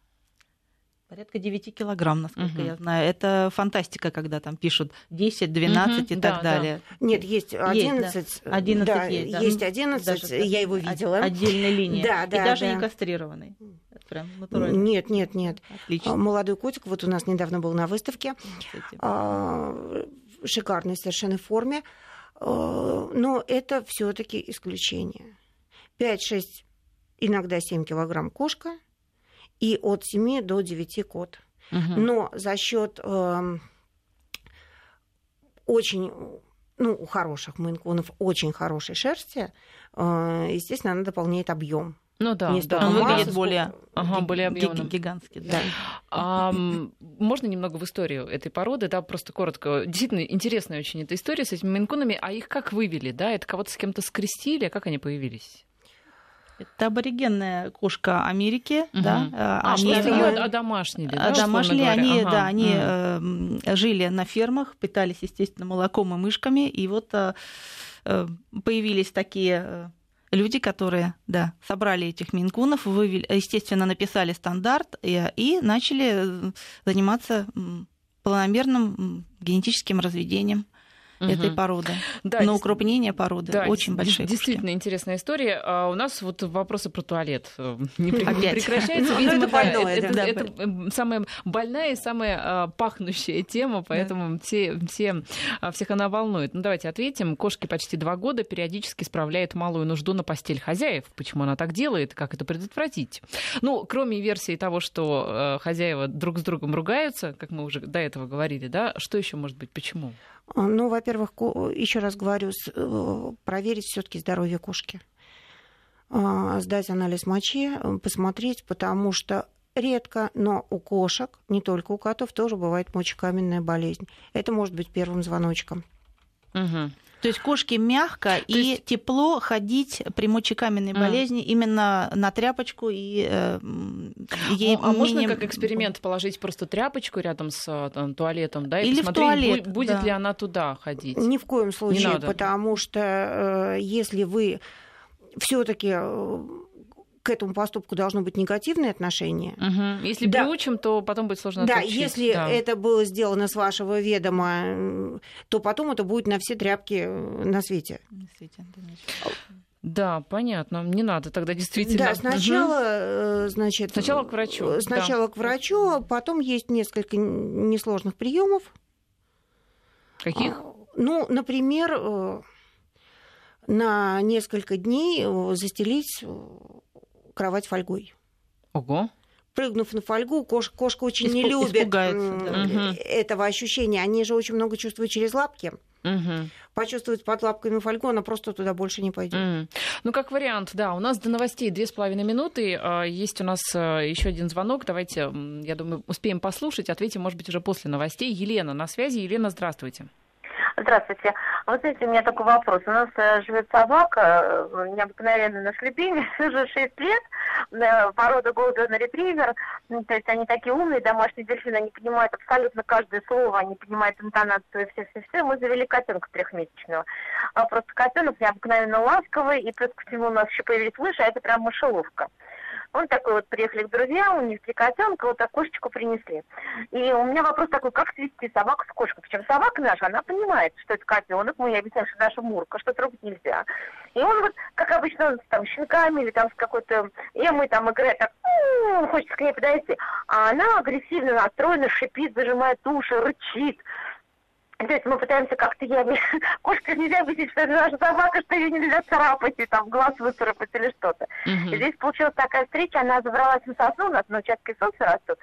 Порядка 9 килограмм, насколько угу. я знаю. Это фантастика, когда там пишут 10, 12 угу, и да, так далее.
Да. Нет, есть 11. Есть, да. 11 да, есть. Да. Есть 11, даже, я его видела.
Отдельная линия. Да, да, и даже да. не кастрированный.
Прям натурально. Нет, нет, нет. Отлично. А, молодой котик вот у нас недавно был на выставке. А, шикарной совершенно форме. А, но это все таки исключение. 5-6, иногда 7 килограмм кошка – и от 7 до 9 кот. Угу. Но за счет э, очень ну, у хороших мейнкунов очень хорошей шерсти, э, естественно, она дополняет объем.
Ну да, не да.
Он выглядит более,
ага, более объемным.
гигантский. Да.
А, можно немного в историю этой породы, да, просто коротко. Действительно интересная очень эта история с этими мейнкунами. А их как вывели, да? Это кого-то с кем-то скрестили, а как они появились?
Это аборигенная кошка Америки, угу. да.
А, они ее одомашнили, да,
одомашнили, они, ага. да, они угу. э, жили на фермах, питались, естественно, молоком и мышками, и вот э, э появились такие э, люди, которые, да, собрали этих минкунов, вывели, естественно, написали стандарт и, и начали заниматься планомерным генетическим разведением угу. этой породы. Да, на укрупнение породы да, очень большие.
Действительно кошки. интересная история. А у нас вот вопросы про туалет э, не, прекращаются. Ну, это больное. Это, это самая больная и самая а, пахнущая тема, поэтому все, все, а, всех она волнует. Ну, давайте ответим. Кошки почти два года периодически справляют малую нужду на постель хозяев. Почему она так делает? Как это предотвратить? Ну, кроме версии того, что э, хозяева друг с другом ругаются, как мы уже до этого говорили, да, что еще может быть? Почему?
Ну, во-первых, еще раз говорю, э, проверить все-таки здоровье кошки. А, сдать анализ мочи, э, посмотреть, потому что редко, но у кошек, не только у котов, тоже бывает мочекаменная болезнь. Это может быть первым звоночком.
Угу. То есть кошке мягко То и есть... тепло ходить при мочекаменной mm. болезни именно на тряпочку и э,
ей А, а можно как эксперимент положить просто тряпочку рядом с э, там, туалетом, да, и
Или посмотреть, в туалет,
будет да. ли она туда ходить?
Ни в коем случае, потому что э, если вы все-таки э, к этому поступку должно быть негативное отношение.
Угу. Если да. приучим, то потом будет сложно
Да, отучить. если да. это было сделано с вашего ведома, то потом это будет на все тряпки на свете. На свете
да, понятно. Не надо тогда действительно.
Да, сначала, угу. значит,
сначала к врачу.
Сначала
да.
к врачу, а потом есть несколько несложных приемов.
Каких?
А, ну, например, э, на несколько дней застелить кровать фольгой.
Ого.
прыгнув на фольгу, кош, кошка очень Испу- не любит да. этого ощущения. Они же очень много чувствуют через лапки. Угу. Почувствовать под лапками фольгу, она просто туда больше не пойдет. Угу.
Ну, как вариант, да. У нас до новостей две с половиной минуты. А, есть у нас а, еще один звонок. Давайте, я думаю, успеем послушать. Ответим, может быть, уже после новостей. Елена на связи. Елена, здравствуйте.
Здравствуйте. Вот знаете, у меня такой вопрос. У нас э, живет собака, э, необыкновенно наш любимец, уже 6 лет, э, порода Golden Retriever. Ну, то есть они такие умные, домашние дельфины, они понимают абсолютно каждое слово, они понимают интонацию все-все-все. Мы завели котенка трехмесячного. А просто котенок необыкновенно ласковый, и плюс ко всему у нас еще появились мыши, а это прям мышеловка. Он такой вот, приехали к друзьям, у них три котенка, вот окошечку принесли. И у меня вопрос такой, как свести собаку с кошкой? Причем собака наша, она понимает, что это котенок, мы ей объясняем, что наша мурка, что трогать нельзя. И он вот, как обычно, там щенками или там с какой-то мы там играет, так, хочет к ней подойти. А она агрессивно настроена, шипит, зажимает уши, рычит. То есть мы пытаемся как-то я кошка нельзя объяснить, что это наша собака, что ее нельзя царапать и там глаз выцарапать или что-то. И здесь получилась такая встреча, она забралась на сосну, у нас на участке солнца растут.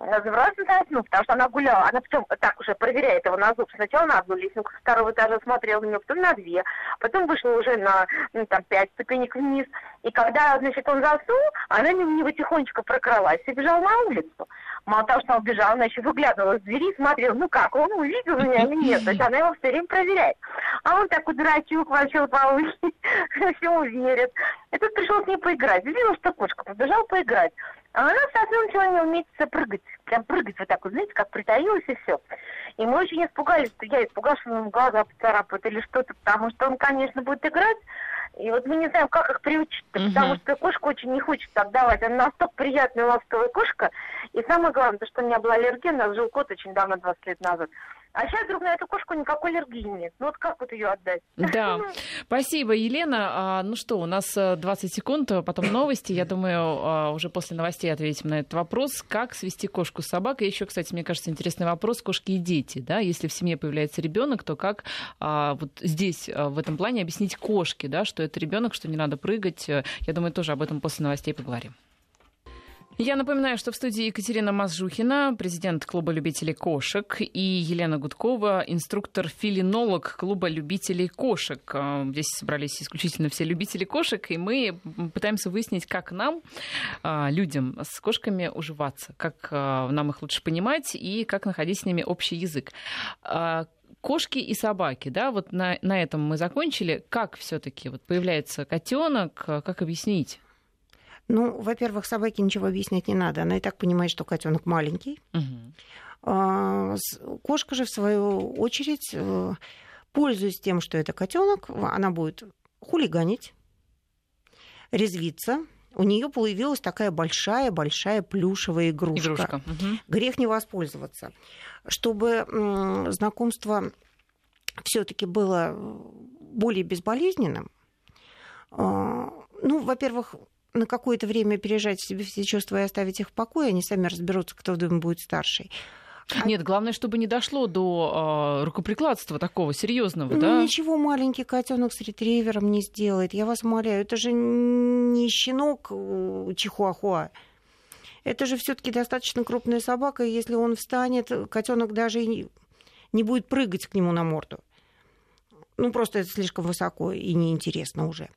Она забралась на сосну, потому что она гуляла. Она потом так уже проверяет его на зуб. Сначала на одну лестницу со второго этажа смотрела на него, потом на две. Потом вышла уже на ну, там, пять ступенек вниз. И когда, значит, он заснул, она на него тихонечко прокралась и бежала на улицу. Мало того, что она убежала, она еще выглядывала с двери, смотрела, ну как, он увидел меня или нет. То есть она его все время проверяет. А он такой дурачок, вообще полы, всему верит. И тут пришел с ней поиграть. Видела, что кошка побежала поиграть. А она совсем начала не уметь прыгать. Прям прыгать вот так вот, знаете, как притаилась и все. И мы очень испугались, что я испугалась, что он глаза поцарапает или что-то, потому что он, конечно, будет играть, и вот мы не знаем, как их приучить, угу. потому что кошка очень не хочет отдавать. Она настолько приятная, ласковая кошка. И самое главное, то, что у меня была аллергия, у нас жил кот очень давно, 20 лет назад. А сейчас вдруг на эту кошку никакой аллергии нет. Ну вот как вот ее отдать?
Да. Спасибо, Елена. А, ну что, у нас 20 э, секунд, а потом новости. Я думаю, а, уже после новостей ответим на этот вопрос. Как свести кошку с собакой? Еще, кстати, мне кажется, интересный вопрос. Кошки и дети. Да? Если в семье появляется ребенок, то как вот здесь, в этом плане, объяснить кошке, да, что это ребенок, что не надо прыгать? Я думаю, тоже об этом после новостей поговорим. Я напоминаю, что в студии Екатерина Мазжухина, президент клуба любителей кошек, и Елена Гудкова, инструктор-филинолог клуба любителей кошек. А, здесь собрались исключительно все любители кошек, и мы пытаемся выяснить, как нам, а, людям с кошками, уживаться, как а, нам их лучше понимать и как находить с ними общий язык кошки и собаки, да, вот на, на этом мы закончили. Как все-таки вот появляется котенок, как объяснить?
Ну, во-первых, собаке ничего объяснять не надо. Она и так понимает, что котенок маленький. Угу. Кошка же, в свою очередь, э, пользуясь тем, что это котенок, она будет хулиганить, резвиться. У нее появилась такая большая-большая плюшевая игрушка. игрушка. Угу. Грех не воспользоваться. Чтобы знакомство все-таки было более безболезненным, а, ну, во-первых, на какое-то время пережать себе все чувства и оставить их в покое, они сами разберутся, кто в доме будет старший.
А Нет, главное, чтобы не дошло до э, рукоприкладства такого серьезного,
ну,
да?
Ничего маленький котенок с ретривером не сделает. Я вас умоляю, это же не щенок э, чихуахуа. Это же все-таки достаточно крупная собака, и если он встанет, котенок даже и не будет прыгать к нему на морду. Ну, просто это слишком высоко и неинтересно уже.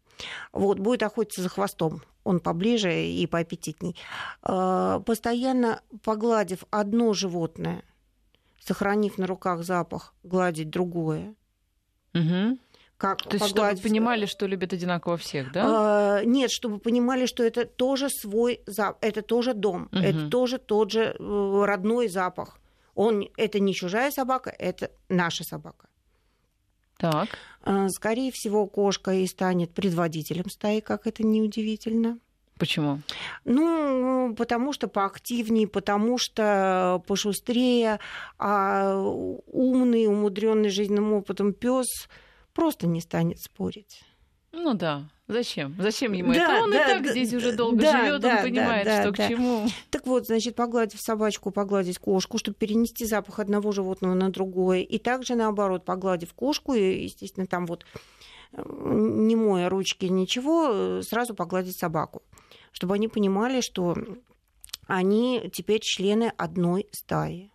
Вот, будет охотиться за хвостом он поближе и поаппетитней. А, постоянно погладив одно животное, сохранив на руках запах, гладить другое.
Угу. Как То есть, чтобы понимали, что любят одинаково всех, да?
А, нет, чтобы понимали, что это тоже свой запах, это тоже дом, угу. это тоже тот же э, родной запах. Он, это не чужая собака, это наша собака.
Так.
А, скорее всего, кошка и станет предводителем стаи, как это неудивительно.
Почему?
Ну, потому что поактивнее, потому что пошустрее, а умный, умудренный жизненным опытом пес просто не станет спорить.
Ну да. Зачем? Зачем ему да, это? Он да, и так да, здесь уже долго да, живет, да, он понимает, да, что да. к чему.
Так вот, значит, погладив собачку, погладить кошку, чтобы перенести запах одного животного на другое. И также наоборот, погладив кошку, и, естественно, там вот э, не моя ручки, ничего, э, сразу погладить собаку. Чтобы они понимали, что они теперь члены одной стаи.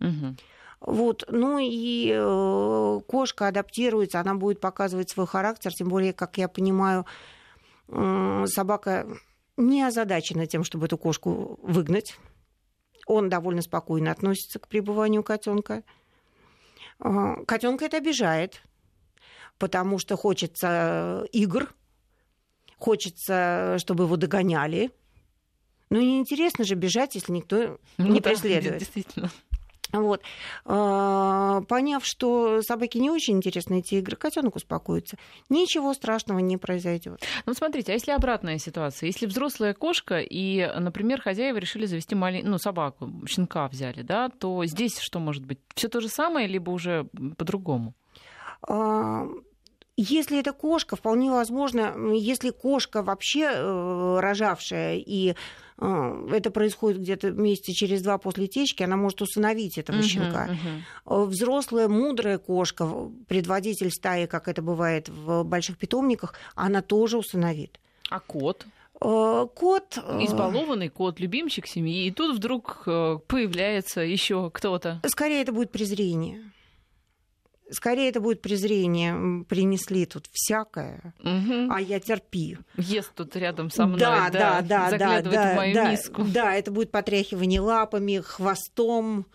Угу.
Вот, ну и э, кошка адаптируется, она будет показывать свой характер, тем более, как я понимаю, э, собака не озадачена тем, чтобы эту кошку выгнать. Он довольно спокойно относится к пребыванию котенка. Э, котенка это обижает, потому что хочется игр, хочется, чтобы его догоняли. Ну, неинтересно же бежать, если никто ну, не да, преследует.
Действительно.
Вот. А, поняв, что собаке не очень интересны эти игры, котенок успокоится. Ничего страшного не произойдет.
Ну, смотрите, а если обратная ситуация? Если взрослая кошка и, например, хозяева решили завести малень... ну, собаку, щенка взяли, да, то здесь что может быть? Все то же самое, либо уже по-другому?
А, если это кошка, вполне возможно, если кошка вообще э, рожавшая и это происходит где-то месяца через два после течки, она может усыновить этого uh-huh, щенка. Uh-huh. Взрослая, мудрая кошка, предводитель стаи, как это бывает в больших питомниках, она тоже усыновит.
А кот?
Э, кот...
Избалованный кот, любимчик семьи, и тут вдруг появляется еще кто-то.
Скорее это будет презрение скорее это будет презрение. Принесли тут всякое, угу. а я терпи.
Ест тут рядом со мной, да, да, да, заглядывает да, в мою
да,
миску.
Да, это будет потряхивание лапами, хвостом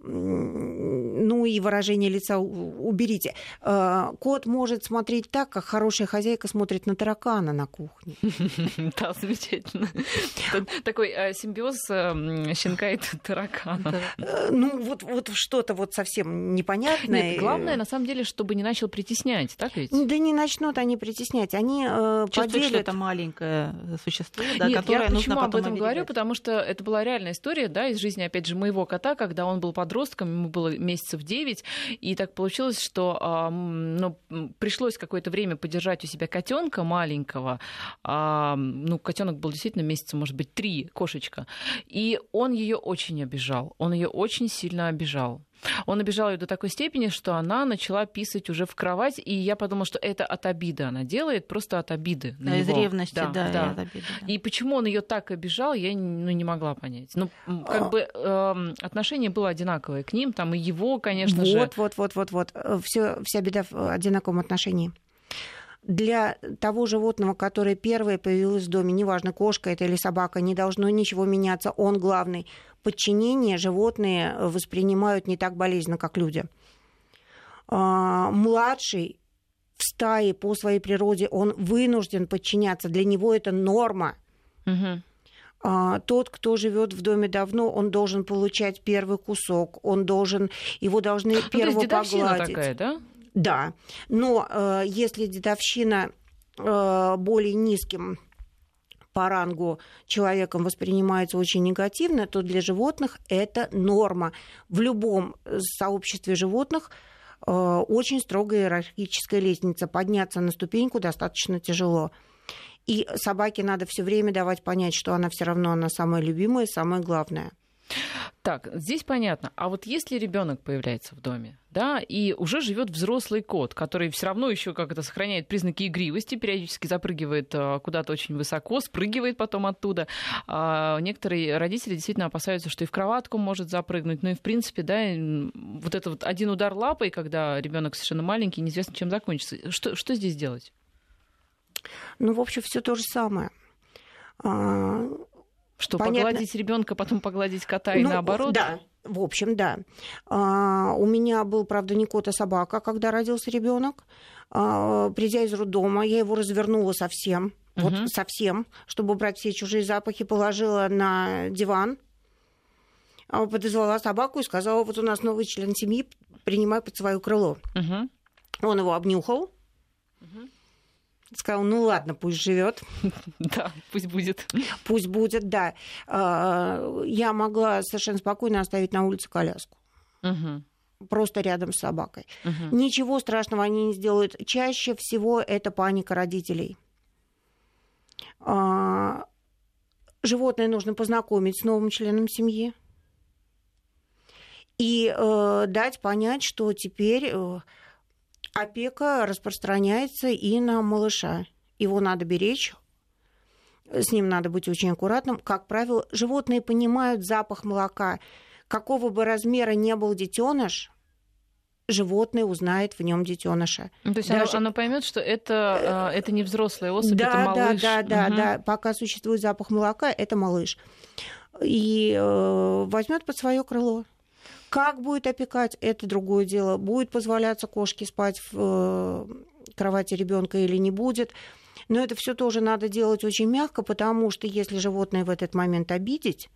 ну и выражение лица уберите. Э, кот может смотреть так, как хорошая хозяйка смотрит на таракана на кухне.
Да, замечательно. Такой э, симбиоз эм, щенка и таракана.
Э, ну, вот, вот что-то вот совсем непонятное.
Нет, главное, на самом деле, чтобы не начал притеснять, так ведь?
Да не начнут они притеснять. Они
Чувствуют, что это маленькое существо, да, которое
я
нужно
почему
об
этом говорю? Потому что это была реальная история, да, из жизни, опять же, моего кота, когда он был под подростком, ему было месяцев 9, и так получилось, что ну, пришлось какое-то время подержать у себя котенка маленького. Ну, котенок был действительно месяца, может быть, три, кошечка. И он ее очень обижал. Он ее очень сильно обижал. Он обижал ее до такой степени, что она начала писать уже в кровать, и я подумала, что это от обиды она делает, просто от обиды.
На да,
него.
из ревности, да.
да,
да.
От обиды, да. И почему он ее так обижал, я ну, не могла понять. Ну, как бы э, отношение было одинаковое к ним, там и его, конечно
вот,
же.
Вот, вот, вот, вот, вот. Все, вся беда в одинаковом отношении для того животного, которое первое появилось в доме, неважно, кошка это или собака, не должно ничего меняться, он главный. Подчинение животные воспринимают не так болезненно, как люди. А, младший в стае по своей природе, он вынужден подчиняться, для него это норма. Угу. Тот, кто живет в доме давно, он должен получать первый кусок, он должен, его должны ну, первого погладить.
такая, да?
Да, но э, если дедовщина э, более низким по рангу человеком воспринимается очень негативно, то для животных это норма. В любом сообществе животных э, очень строгая иерархическая лестница. Подняться на ступеньку достаточно тяжело. И собаке надо все время давать понять, что она все равно она самая любимая, самая главная.
Так, здесь понятно. А вот если ребенок появляется в доме, да, и уже живет взрослый кот, который все равно еще как это сохраняет признаки игривости, периодически запрыгивает а, куда-то очень высоко, спрыгивает потом оттуда. А некоторые родители действительно опасаются, что и в кроватку может запрыгнуть. Ну и в принципе, да, вот это вот один удар лапой, когда ребенок совершенно маленький, неизвестно, чем закончится. Что, что здесь делать?
Ну, в общем, все то же самое.
Что, Понятно. погладить ребенка, потом погладить кота и ну, наоборот?
Да, в общем, да. А, у меня был, правда, не кот, а собака, когда родился ребенок. А, придя из роддома, я его развернула совсем, угу. вот совсем, чтобы убрать все чужие запахи, положила на диван, а, подозвала собаку и сказала, вот у нас новый член семьи, принимай под свое крыло. Угу. Он его обнюхал. Угу Сказал, ну ладно, пусть живет.
Да, пусть будет.
Пусть будет, да. А, я могла совершенно спокойно оставить на улице коляску. Просто рядом с собакой. Ничего страшного они не сделают. Чаще всего это паника родителей. А, животное нужно познакомить с новым членом семьи и э, дать понять, что теперь э, опека распространяется и на малыша. Его надо беречь. с ним надо быть очень аккуратным. Как правило, животные понимают запах молока. Какого бы размера не был детеныш, животное узнает в нем детеныша.
Ну, то есть Даже... оно, оно поймет, что это, э, это не взрослая особь,
да,
это малыш.
Да, да, угу. да, да. Пока существует запах молока, это малыш. И э, возьмет под свое крыло. Как будет опекать, это другое дело. Будет позволяться кошке спать в э, кровати ребенка или не будет. Но это все тоже надо делать очень мягко, потому что если животное в этот момент обидеть,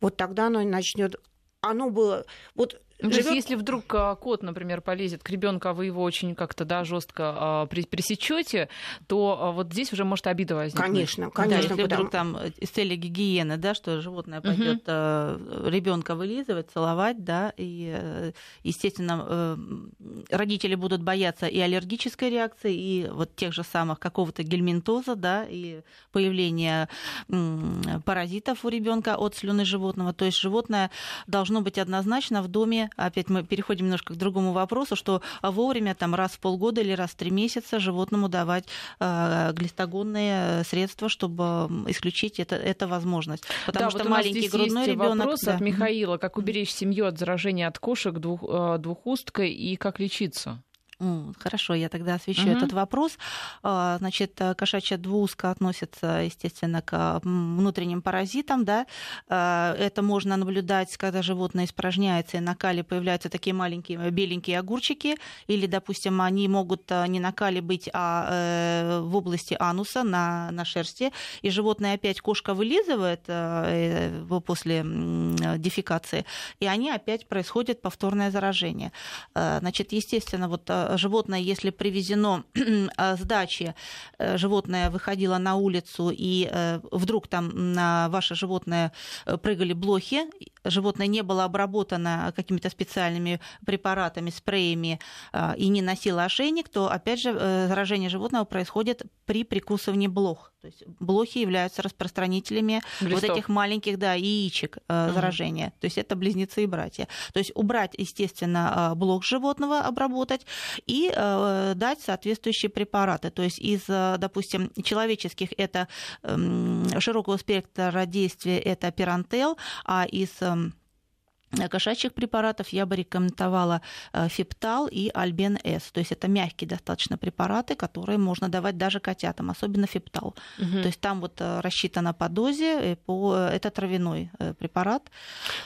вот тогда оно начнет оно было... Вот
ну, живет... То есть, если вдруг а, кот, например, полезет к ребенку, а вы его очень как-то да, жестко а, пресечете, то а, вот здесь уже может обида возникнуть.
Конечно, конечно.
Да, если потому... вдруг там из э, цели гигиены, да, что животное пойдет угу. ребенка вылизывать, целовать, да, и, э, естественно, э, родители будут бояться и аллергической реакции, и вот тех же самых какого-то гельминтоза, да, и появления паразитов у ребенка от слюны животного. То есть животное должно быть однозначно в доме опять мы переходим немножко к другому вопросу, что вовремя там раз в полгода или раз в три месяца животному давать э, глистогонные средства, чтобы исключить это, это возможность. Потому
да,
что
вот
маленький грудной ребенок.
Вопрос да. от Михаила: как уберечь семью от заражения от кошек двух, э, двухусткой и как лечиться?
Хорошо, я тогда освещу угу. этот вопрос. А, значит, э, кошачья двуска относится, естественно, к внутренним паразитам. Да? А, это можно наблюдать, когда животное испражняется, и на кале появляются такие маленькие э, беленькие огурчики, или, допустим, они могут э, не на кале быть, а в области ануса, на, на шерсти, и животное опять кошка вылизывает после дефекации, и они опять происходит повторное заражение. Значит, естественно, вот животное, если привезено а, с дачи, э, животное выходило на улицу, и э, вдруг там на ваше животное э, прыгали блохи, животное не было обработано какими-то специальными препаратами, спреями и не носило ошейник, то, опять же, заражение животного происходит при прикусывании блох. То есть блохи являются распространителями Глистов. вот этих маленьких да, яичек э, заражения. Угу. То есть это близнецы и братья. То есть убрать, естественно, блок животного, обработать и э, дать соответствующие препараты. То есть из, допустим, человеческих это э, широкого спектра действия это пирантел, а из Э, кошачьих препаратов я бы рекомендовала э, фиптал и альбен С. То есть это мягкие достаточно препараты, которые можно давать даже котятам, особенно фиптал. Угу. То есть там вот э, рассчитано по дозе, по... это травяной препарат.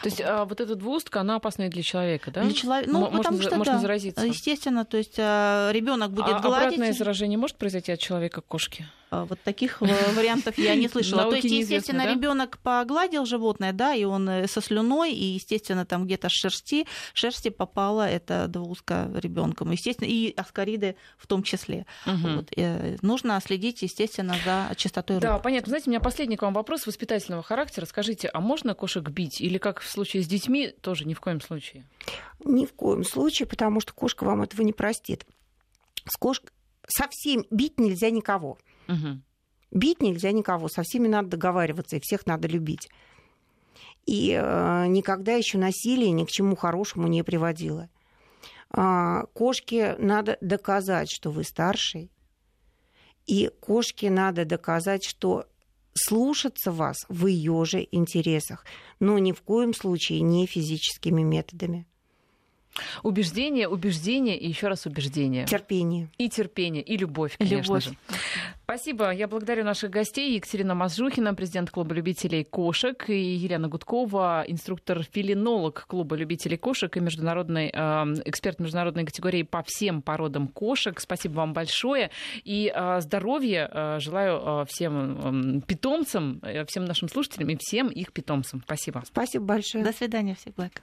То есть а вот эта двустка, она опасная для человека, да?
Для человека, ну, можно, потому что, можно да, заразиться. Естественно, то есть ребенок будет а гладить.
обратное заражение может произойти от человека к кошке?
А, вот таких вариантов я не слышала. То есть, естественно, ребенок погладил животное, да, и он э, со слюной, и, естественно, там где-то шерсти, шерсти попала эта двуска ребенком, естественно, и аскариды в том числе. Вот. Э, нужно следить, естественно, за чистотой рук.
Да, понятно. Знаете, у меня последний к вам вопрос воспитательного характера. Скажите, а можно кошек бить? Или как в случае с детьми, тоже ни в коем случае?
Ни в коем случае, потому что кошка вам этого не простит. С кошкой совсем бить нельзя никого. Угу. Бить нельзя никого, со всеми надо договариваться, и всех надо любить. И э, никогда еще насилие ни к чему хорошему не приводило. Э, кошке надо доказать, что вы старший. И кошке надо доказать, что слушаться вас в ее же интересах, но ни в коем случае не физическими методами.
Убеждение, убеждение и еще раз убеждение.
Терпение.
И терпение, и любовь, конечно любовь. же. Спасибо. Я благодарю наших гостей. Екатерина Мазжухина, президент клуба любителей кошек, и Елена Гудкова, инструктор-филинолог клуба любителей кошек и международный э, эксперт международной категории по всем породам кошек. Спасибо вам большое. И э, здоровья э, желаю э, всем э, питомцам, э, всем нашим слушателям и всем их питомцам. Спасибо.
Спасибо большое.
До свидания. Всех благ.